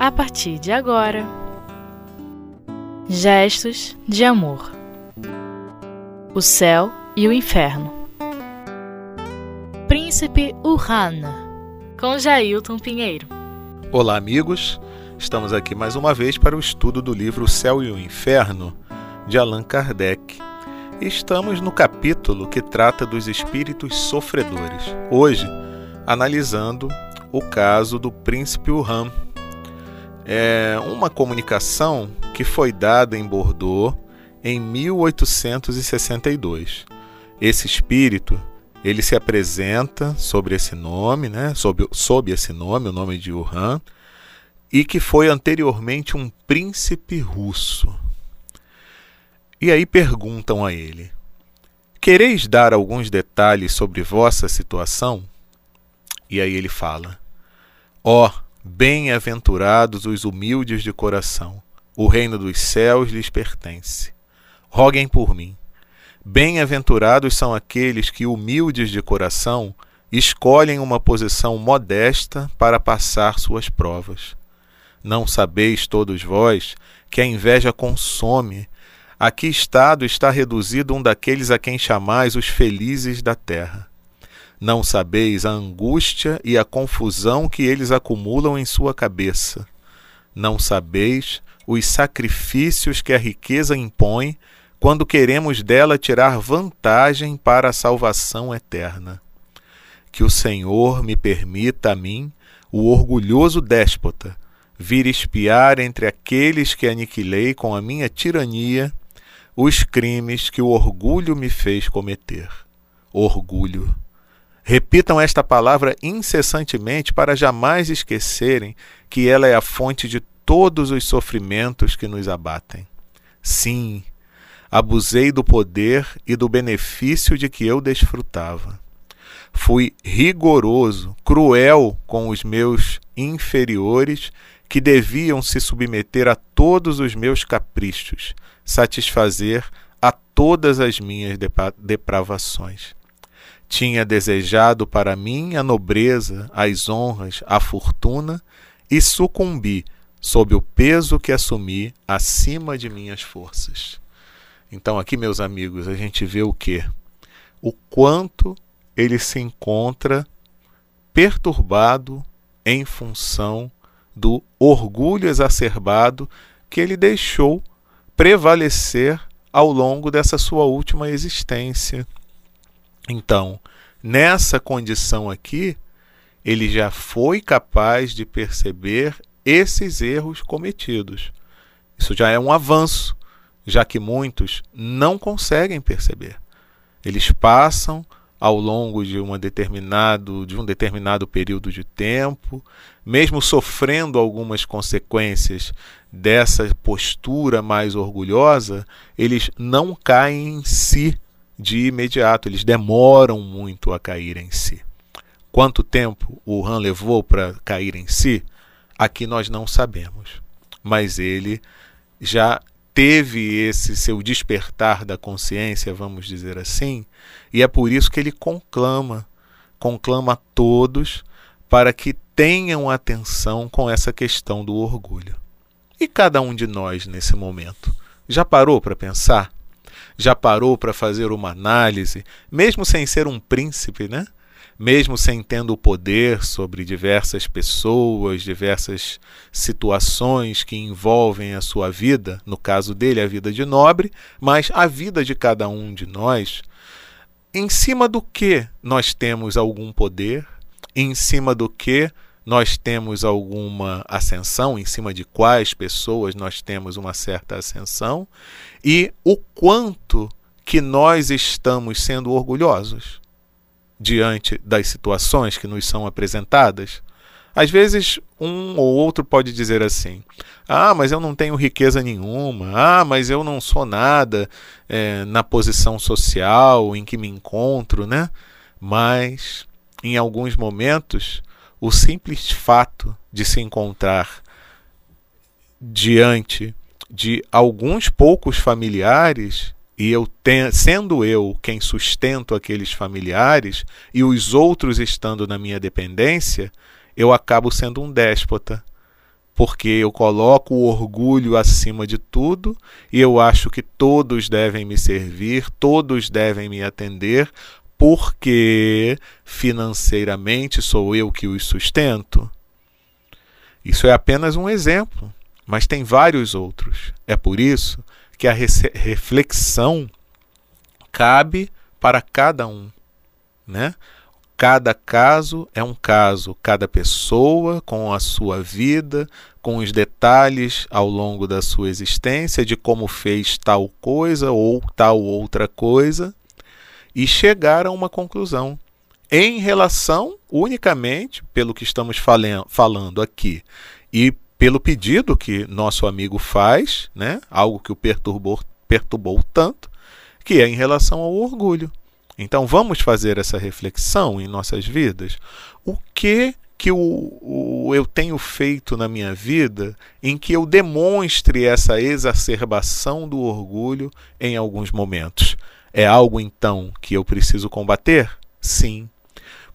a partir de agora. Gestos de amor. O céu e o inferno. Príncipe Urrana, com Jailton Pinheiro. Olá, amigos. Estamos aqui mais uma vez para o estudo do livro O Céu e o Inferno, de Allan Kardec. Estamos no capítulo que trata dos espíritos sofredores. Hoje, analisando o caso do príncipe Urran. É uma comunicação que foi dada em Bordeaux em 1862. Esse espírito ele se apresenta sobre esse nome, né, sob, sob esse nome, o nome de Urhan, e que foi anteriormente um príncipe russo. E aí perguntam a ele: Quereis dar alguns detalhes sobre vossa situação? E aí ele fala: Ó, oh, bem-aventurados os humildes de coração, o reino dos céus lhes pertence. Roguem por mim. Bem-aventurados são aqueles que, humildes de coração, escolhem uma posição modesta para passar suas provas. Não sabeis todos vós que a inveja consome. A que estado está reduzido um daqueles a quem chamais os felizes da terra? Não sabeis a angústia e a confusão que eles acumulam em sua cabeça. Não sabeis os sacrifícios que a riqueza impõe quando queremos dela tirar vantagem para a salvação eterna. Que o Senhor me permita a mim, o orgulhoso déspota, vir espiar entre aqueles que aniquilei com a minha tirania os crimes que o orgulho me fez cometer. Orgulho. Repitam esta palavra incessantemente para jamais esquecerem que ela é a fonte de todos os sofrimentos que nos abatem. Sim, abusei do poder e do benefício de que eu desfrutava. Fui rigoroso, cruel com os meus inferiores que deviam se submeter a todos os meus caprichos, satisfazer a todas as minhas depravações. Tinha desejado para mim a nobreza, as honras, a fortuna e sucumbi sob o peso que assumi acima de minhas forças. Então, aqui, meus amigos, a gente vê o que? O quanto ele se encontra perturbado em função do orgulho exacerbado que ele deixou prevalecer ao longo dessa sua última existência. Então, nessa condição aqui, ele já foi capaz de perceber esses erros cometidos. Isso já é um avanço, já que muitos não conseguem perceber. Eles passam ao longo de, uma determinado, de um determinado período de tempo, mesmo sofrendo algumas consequências dessa postura mais orgulhosa, eles não caem em si de imediato, eles demoram muito a cair em si. Quanto tempo o Han levou para cair em si? Aqui nós não sabemos, mas ele já teve esse seu despertar da consciência, vamos dizer assim, e é por isso que ele conclama, conclama a todos para que tenham atenção com essa questão do orgulho. E cada um de nós nesse momento já parou para pensar? Já parou para fazer uma análise, mesmo sem ser um príncipe, né? mesmo sem tendo o poder sobre diversas pessoas, diversas situações que envolvem a sua vida, no caso dele, a vida de nobre, mas a vida de cada um de nós, em cima do que nós temos algum poder, em cima do que nós temos alguma ascensão, em cima de quais pessoas nós temos uma certa ascensão, e o quanto que nós estamos sendo orgulhosos diante das situações que nos são apresentadas? Às vezes, um ou outro pode dizer assim: Ah, mas eu não tenho riqueza nenhuma. Ah, mas eu não sou nada é, na posição social em que me encontro, né? Mas, em alguns momentos, o simples fato de se encontrar diante de alguns poucos familiares e eu ten, sendo eu quem sustento aqueles familiares e os outros estando na minha dependência, eu acabo sendo um déspota. porque eu coloco o orgulho acima de tudo e eu acho que todos devem me servir, todos devem me atender, porque financeiramente sou eu que os sustento. Isso é apenas um exemplo, mas tem vários outros. É por isso que a reflexão cabe para cada um, né? Cada caso é um caso, cada pessoa com a sua vida, com os detalhes ao longo da sua existência de como fez tal coisa ou tal outra coisa e chegar a uma conclusão em relação unicamente pelo que estamos falando aqui e pelo pedido que nosso amigo faz, né? Algo que o perturbou, perturbou tanto, que é em relação ao orgulho. Então vamos fazer essa reflexão em nossas vidas. O que que o, o, eu tenho feito na minha vida em que eu demonstre essa exacerbação do orgulho em alguns momentos? É algo então que eu preciso combater? Sim.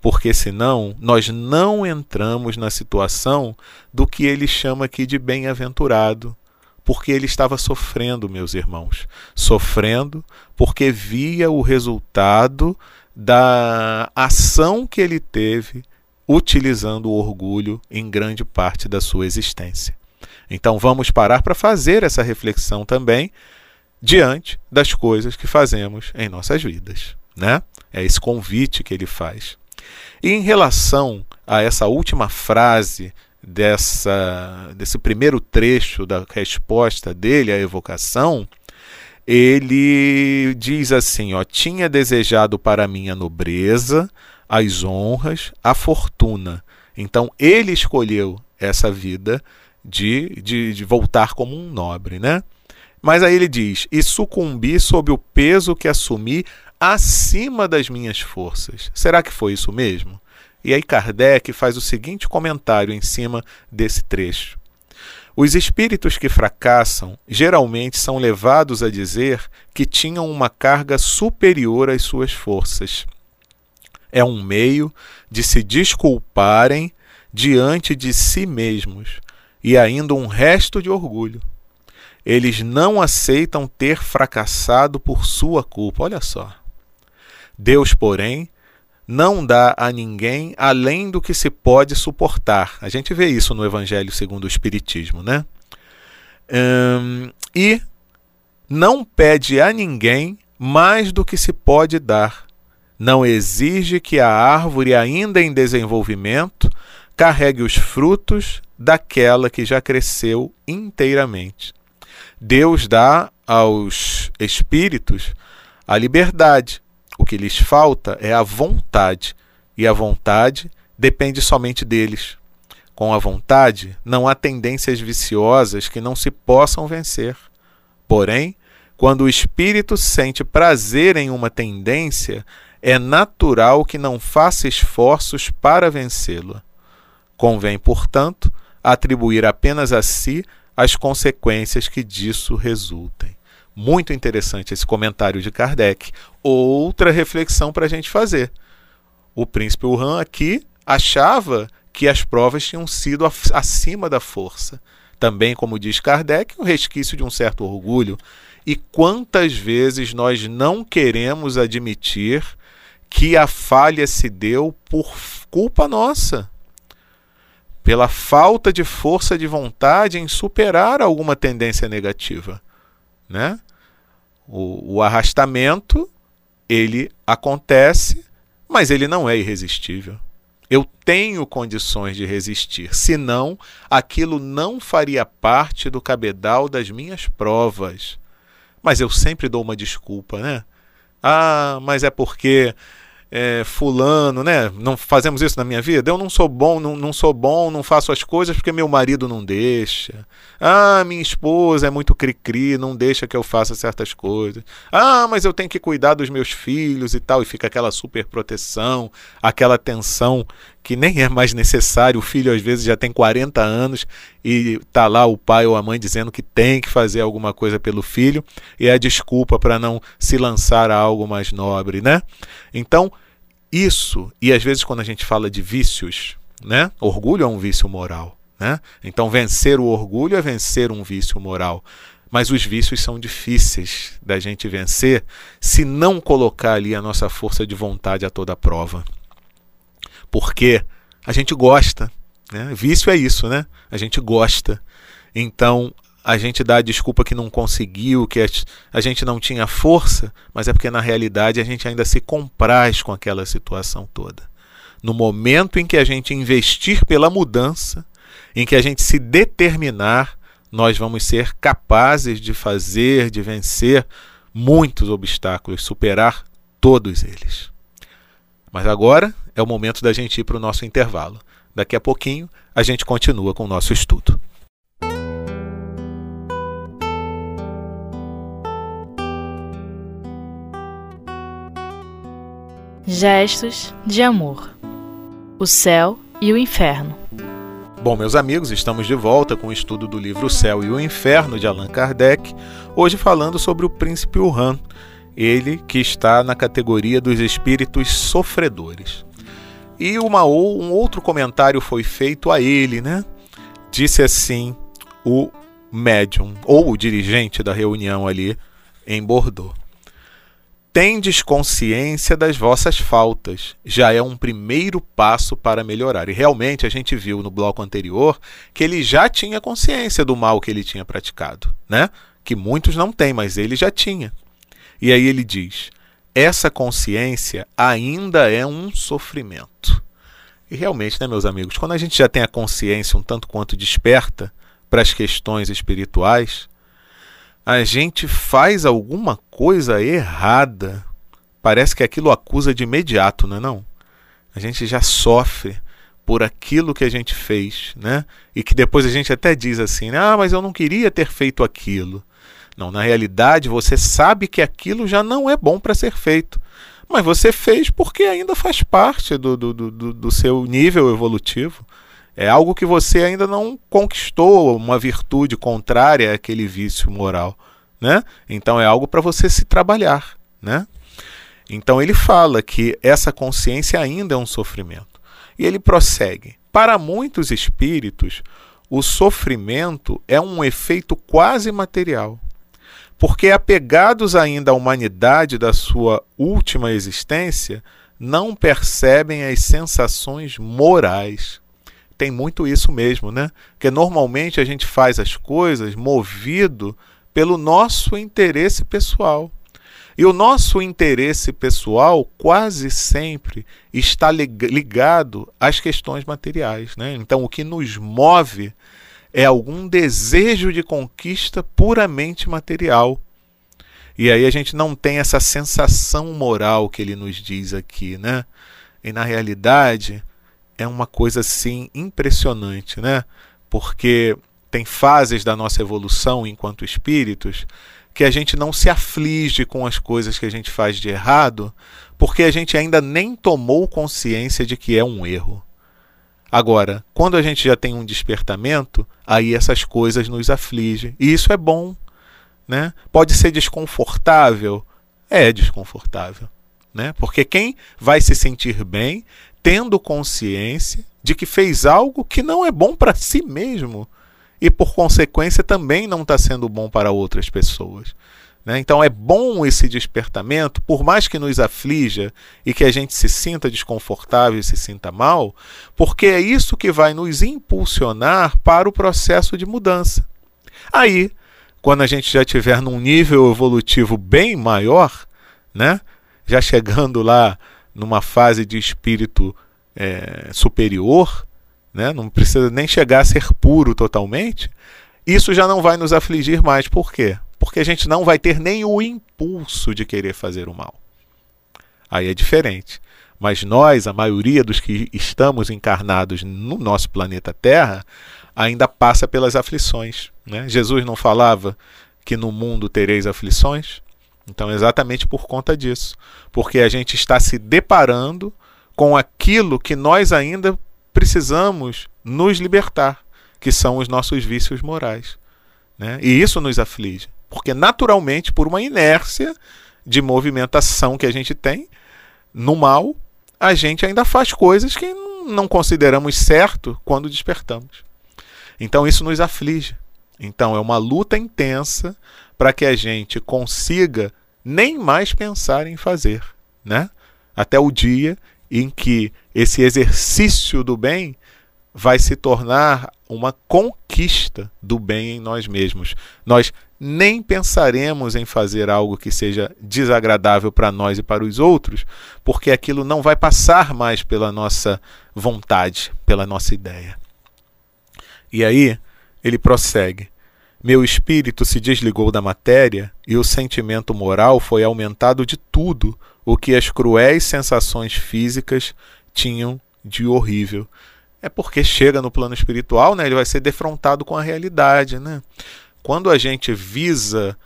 Porque senão nós não entramos na situação do que ele chama aqui de bem-aventurado, porque ele estava sofrendo, meus irmãos, sofrendo porque via o resultado da ação que ele teve utilizando o orgulho em grande parte da sua existência. Então vamos parar para fazer essa reflexão também diante das coisas que fazemos em nossas vidas, né? É esse convite que ele faz. E em relação a essa última frase dessa, desse primeiro trecho da resposta dele à evocação, ele diz assim: ó, tinha desejado para mim a nobreza, as honras, a fortuna. Então ele escolheu essa vida de, de, de voltar como um nobre, né? Mas aí ele diz: e sucumbi sob o peso que assumi acima das minhas forças. Será que foi isso mesmo? E aí Kardec faz o seguinte comentário em cima desse trecho. Os espíritos que fracassam geralmente são levados a dizer que tinham uma carga superior às suas forças. É um meio de se desculparem diante de si mesmos e ainda um resto de orgulho. Eles não aceitam ter fracassado por sua culpa. Olha só. Deus, porém, não dá a ninguém além do que se pode suportar. A gente vê isso no Evangelho segundo o Espiritismo, né? Hum, e não pede a ninguém mais do que se pode dar. Não exige que a árvore, ainda em desenvolvimento, carregue os frutos daquela que já cresceu inteiramente. Deus dá aos espíritos a liberdade, o que lhes falta é a vontade, e a vontade depende somente deles. Com a vontade, não há tendências viciosas que não se possam vencer. Porém, quando o espírito sente prazer em uma tendência, é natural que não faça esforços para vencê-la. Convém, portanto, atribuir apenas a si as consequências que disso resultem. Muito interessante esse comentário de Kardec. Outra reflexão para a gente fazer. O príncipe Wuhan aqui achava que as provas tinham sido acima da força. Também, como diz Kardec, um resquício de um certo orgulho. E quantas vezes nós não queremos admitir que a falha se deu por culpa nossa? Pela falta de força de vontade em superar alguma tendência negativa, né? O, o arrastamento ele acontece, mas ele não é irresistível. Eu tenho condições de resistir, senão aquilo não faria parte do cabedal das minhas provas. Mas eu sempre dou uma desculpa, né? Ah, mas é porque é, fulano, né? Não fazemos isso na minha vida. Eu não sou bom, não, não sou bom, não faço as coisas porque meu marido não deixa. Ah, minha esposa é muito cri-cri, não deixa que eu faça certas coisas. Ah, mas eu tenho que cuidar dos meus filhos e tal. E fica aquela super proteção, aquela tensão que nem é mais necessário. O filho às vezes já tem 40 anos e tá lá o pai ou a mãe dizendo que tem que fazer alguma coisa pelo filho e é a desculpa para não se lançar a algo mais nobre, né? Então, isso, e às vezes quando a gente fala de vícios, né? Orgulho é um vício moral. Né? Então, vencer o orgulho é vencer um vício moral. Mas os vícios são difíceis da gente vencer se não colocar ali a nossa força de vontade a toda prova. Porque a gente gosta. Né? Vício é isso, né? A gente gosta. Então, a gente dá a desculpa que não conseguiu, que a gente não tinha força, mas é porque na realidade a gente ainda se compraz com aquela situação toda. No momento em que a gente investir pela mudança, em que a gente se determinar, nós vamos ser capazes de fazer, de vencer muitos obstáculos, superar todos eles. Mas agora é o momento da gente ir para o nosso intervalo. Daqui a pouquinho a gente continua com o nosso estudo. Gestos de amor. O céu e o inferno. Bom, meus amigos, estamos de volta com o estudo do livro O Céu e o Inferno de Allan Kardec, hoje falando sobre o príncipe Wuhan, ele que está na categoria dos espíritos sofredores. E uma, um outro comentário foi feito a ele, né? Disse assim o médium, ou o dirigente da reunião ali em Bordeaux tendes consciência das vossas faltas. Já é um primeiro passo para melhorar. E realmente a gente viu no bloco anterior que ele já tinha consciência do mal que ele tinha praticado, né? Que muitos não têm, mas ele já tinha. E aí ele diz: essa consciência ainda é um sofrimento. E realmente, né, meus amigos, quando a gente já tem a consciência um tanto quanto desperta para as questões espirituais, a gente faz alguma coisa errada, parece que aquilo acusa de imediato, não é não? A gente já sofre por aquilo que a gente fez, né? E que depois a gente até diz assim: "Ah, mas eu não queria ter feito aquilo". Não, na realidade você sabe que aquilo já não é bom para ser feito. Mas você fez porque ainda faz parte do, do, do, do seu nível evolutivo. É algo que você ainda não conquistou, uma virtude contrária àquele vício moral, né? Então é algo para você se trabalhar, né? Então ele fala que essa consciência ainda é um sofrimento. E ele prossegue: para muitos espíritos, o sofrimento é um efeito quase material. Porque apegados ainda à humanidade da sua última existência, não percebem as sensações morais tem muito isso mesmo, né? Porque normalmente a gente faz as coisas movido pelo nosso interesse pessoal. E o nosso interesse pessoal quase sempre está ligado às questões materiais. Né? Então, o que nos move é algum desejo de conquista puramente material. E aí a gente não tem essa sensação moral que ele nos diz aqui, né? E na realidade, é uma coisa assim impressionante, né? Porque tem fases da nossa evolução enquanto espíritos que a gente não se aflige com as coisas que a gente faz de errado, porque a gente ainda nem tomou consciência de que é um erro. Agora, quando a gente já tem um despertamento, aí essas coisas nos afligem. E isso é bom. Né? Pode ser desconfortável? É desconfortável. Né? Porque quem vai se sentir bem tendo consciência de que fez algo que não é bom para si mesmo e, por consequência, também não está sendo bom para outras pessoas. Né? Então é bom esse despertamento, por mais que nos aflija e que a gente se sinta desconfortável e se sinta mal, porque é isso que vai nos impulsionar para o processo de mudança. Aí, quando a gente já estiver num nível evolutivo bem maior, né? já chegando lá numa fase de espírito é, superior, né? não precisa nem chegar a ser puro totalmente, isso já não vai nos afligir mais. Por quê? Porque a gente não vai ter nem o impulso de querer fazer o mal. Aí é diferente. Mas nós, a maioria dos que estamos encarnados no nosso planeta Terra, ainda passa pelas aflições. Né? Jesus não falava que no mundo tereis aflições? Então, exatamente por conta disso. Porque a gente está se deparando com aquilo que nós ainda precisamos nos libertar, que são os nossos vícios morais. Né? E isso nos aflige. Porque, naturalmente, por uma inércia de movimentação que a gente tem no mal, a gente ainda faz coisas que não consideramos certo quando despertamos. Então isso nos aflige. Então é uma luta intensa para que a gente consiga nem mais pensar em fazer, né? Até o dia em que esse exercício do bem vai se tornar uma conquista do bem em nós mesmos. Nós nem pensaremos em fazer algo que seja desagradável para nós e para os outros, porque aquilo não vai passar mais pela nossa vontade, pela nossa ideia. E aí ele prossegue: Meu espírito se desligou da matéria e o sentimento moral foi aumentado de tudo o que as cruéis sensações físicas tinham de horrível. É porque chega no plano espiritual, né, ele vai ser defrontado com a realidade, né? Quando a gente visa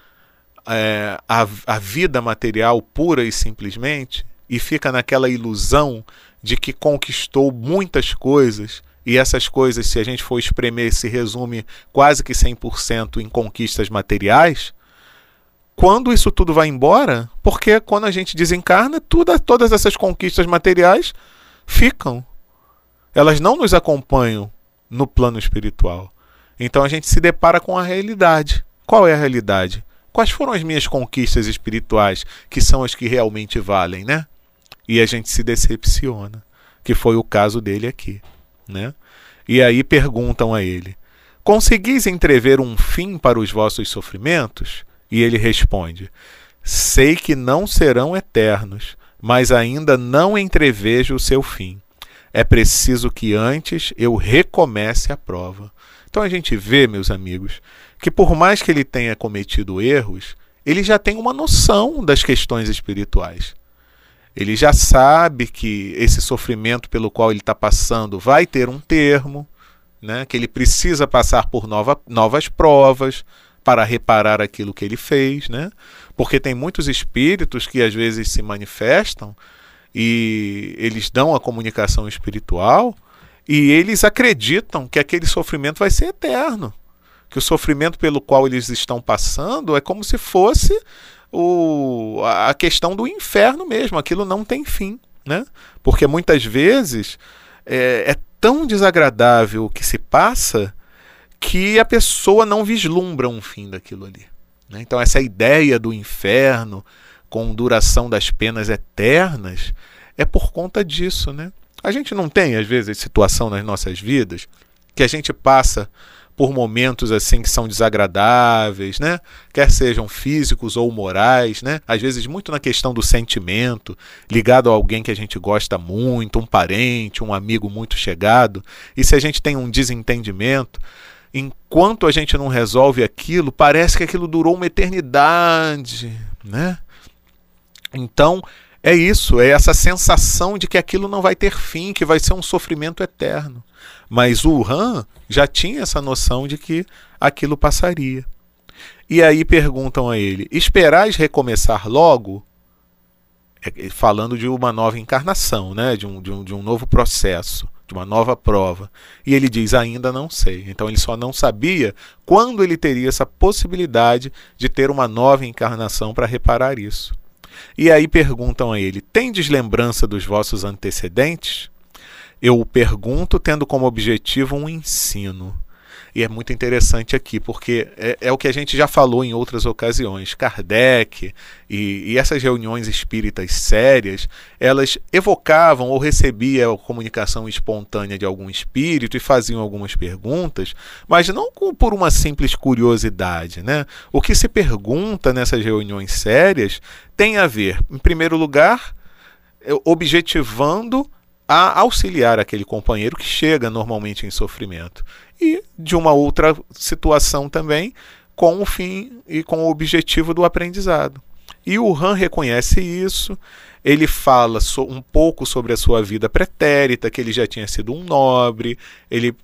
é, a, a vida material pura e simplesmente e fica naquela ilusão de que conquistou muitas coisas e essas coisas, se a gente for espremer, se resume quase que 100% em conquistas materiais. Quando isso tudo vai embora, porque quando a gente desencarna, tudo, todas essas conquistas materiais ficam. Elas não nos acompanham no plano espiritual. Então a gente se depara com a realidade. Qual é a realidade? Quais foram as minhas conquistas espirituais, que são as que realmente valem, né? E a gente se decepciona, que foi o caso dele aqui, né? E aí perguntam a ele: Conseguis entrever um fim para os vossos sofrimentos? E ele responde: Sei que não serão eternos, mas ainda não entrevejo o seu fim. É preciso que antes eu recomece a prova. Então a gente vê, meus amigos, que por mais que ele tenha cometido erros, ele já tem uma noção das questões espirituais. Ele já sabe que esse sofrimento pelo qual ele está passando vai ter um termo, né? que ele precisa passar por nova, novas provas para reparar aquilo que ele fez, né? porque tem muitos espíritos que às vezes se manifestam e eles dão a comunicação espiritual e eles acreditam que aquele sofrimento vai ser eterno. Que o sofrimento pelo qual eles estão passando é como se fosse o, a questão do inferno mesmo. Aquilo não tem fim. Né? Porque muitas vezes é, é tão desagradável o que se passa que a pessoa não vislumbra um fim daquilo ali. Né? Então, essa ideia do inferno com duração das penas eternas é por conta disso, né? A gente não tem, às vezes, situação nas nossas vidas que a gente passa por momentos assim que são desagradáveis, né? Quer sejam físicos ou morais, né? Às vezes muito na questão do sentimento, ligado a alguém que a gente gosta muito, um parente, um amigo muito chegado. E se a gente tem um desentendimento, enquanto a gente não resolve aquilo, parece que aquilo durou uma eternidade, né? Então, é isso, é essa sensação de que aquilo não vai ter fim, que vai ser um sofrimento eterno. Mas o Han já tinha essa noção de que aquilo passaria. E aí perguntam a ele: Esperais recomeçar logo? É, falando de uma nova encarnação, né? de, um, de, um, de um novo processo, de uma nova prova. E ele diz: Ainda não sei. Então ele só não sabia quando ele teria essa possibilidade de ter uma nova encarnação para reparar isso. E aí perguntam a ele: Tendes lembrança dos vossos antecedentes? Eu o pergunto tendo como objetivo um ensino. E é muito interessante aqui, porque é, é, o que a gente já falou em outras ocasiões. Kardec e, e, essas reuniões espíritas sérias, elas evocavam ou recebiam a comunicação espontânea de algum espírito e faziam algumas perguntas, mas não por uma simples curiosidade. Né? O que se pergunta nessas reuniões sérias tem a ver, em primeiro lugar, é, objetivando a auxiliar aquele companheiro que chega normalmente em sofrimento e de uma outra situação também com o fim e com o objetivo do aprendizado. E o Han reconhece isso, ele fala um pouco sobre a sua vida pretérita, que ele já tinha sido um nobre, ele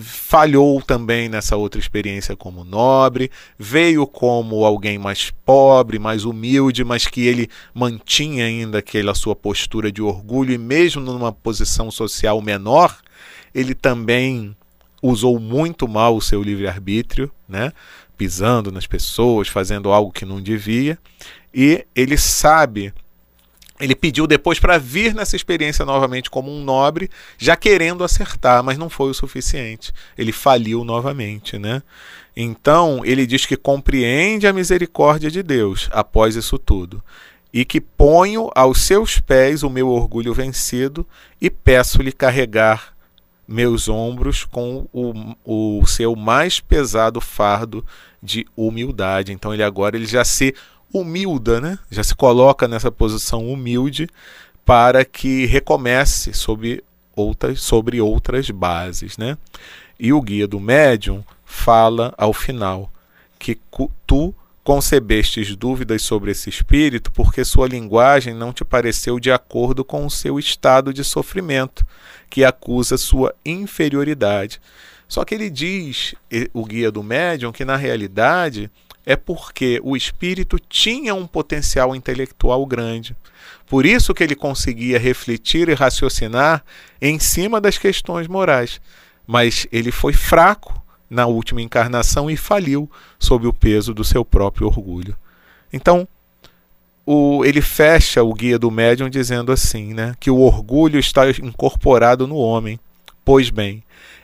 falhou também nessa outra experiência como nobre, veio como alguém mais pobre, mais humilde, mas que ele mantinha ainda aquela sua postura de orgulho e mesmo numa posição social menor, ele também usou muito mal o seu livre-arbítrio, né? pisando nas pessoas, fazendo algo que não devia, e ele sabe ele pediu depois para vir nessa experiência novamente como um nobre, já querendo acertar, mas não foi o suficiente. Ele faliu novamente, né? Então, ele diz que compreende a misericórdia de Deus após isso tudo, e que ponho aos seus pés o meu orgulho vencido e peço-lhe carregar meus ombros com o, o seu mais pesado fardo de humildade. Então ele agora ele já se humilda, né? já se coloca nessa posição humilde para que recomece sobre outras, sobre outras bases. Né? E o guia do médium fala ao final que tu concebestes dúvidas sobre esse espírito porque sua linguagem não te pareceu de acordo com o seu estado de sofrimento, que acusa sua inferioridade. Só que ele diz, o guia do médium, que na realidade é porque o espírito tinha um potencial intelectual grande. Por isso que ele conseguia refletir e raciocinar em cima das questões morais. Mas ele foi fraco na última encarnação e faliu sob o peso do seu próprio orgulho. Então, o, ele fecha o guia do médium dizendo assim, né, que o orgulho está incorporado no homem. Pois bem,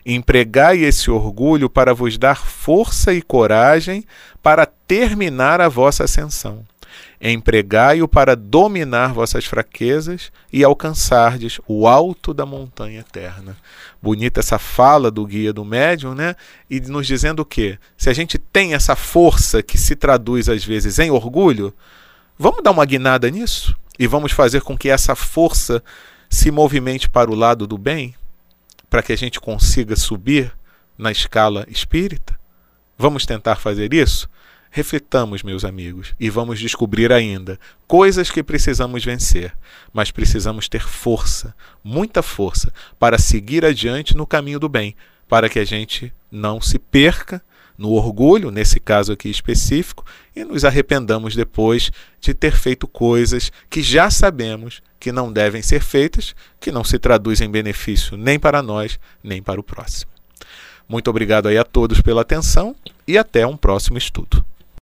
Empregai esse orgulho para vos dar força e coragem para terminar a vossa ascensão. Empregai-o para dominar vossas fraquezas e alcançardes o alto da montanha eterna. Bonita essa fala do guia do médium, né? E nos dizendo o quê? Se a gente tem essa força que se traduz às vezes em orgulho, vamos dar uma guinada nisso e vamos fazer com que essa força se movimente para o lado do bem? para que a gente consiga subir na escala espírita? Vamos tentar fazer isso? Reflitamos, meus amigos, e vamos descobrir ainda coisas que precisamos vencer, mas precisamos ter força, muita força, para seguir adiante no caminho do bem, para que a gente não se perca no orgulho, nesse caso aqui específico, e nos arrependamos depois de ter feito coisas que já sabemos que não devem ser feitas, que não se traduzem em benefício nem para nós, nem para o próximo. Muito obrigado aí a todos pela atenção e até um próximo estudo.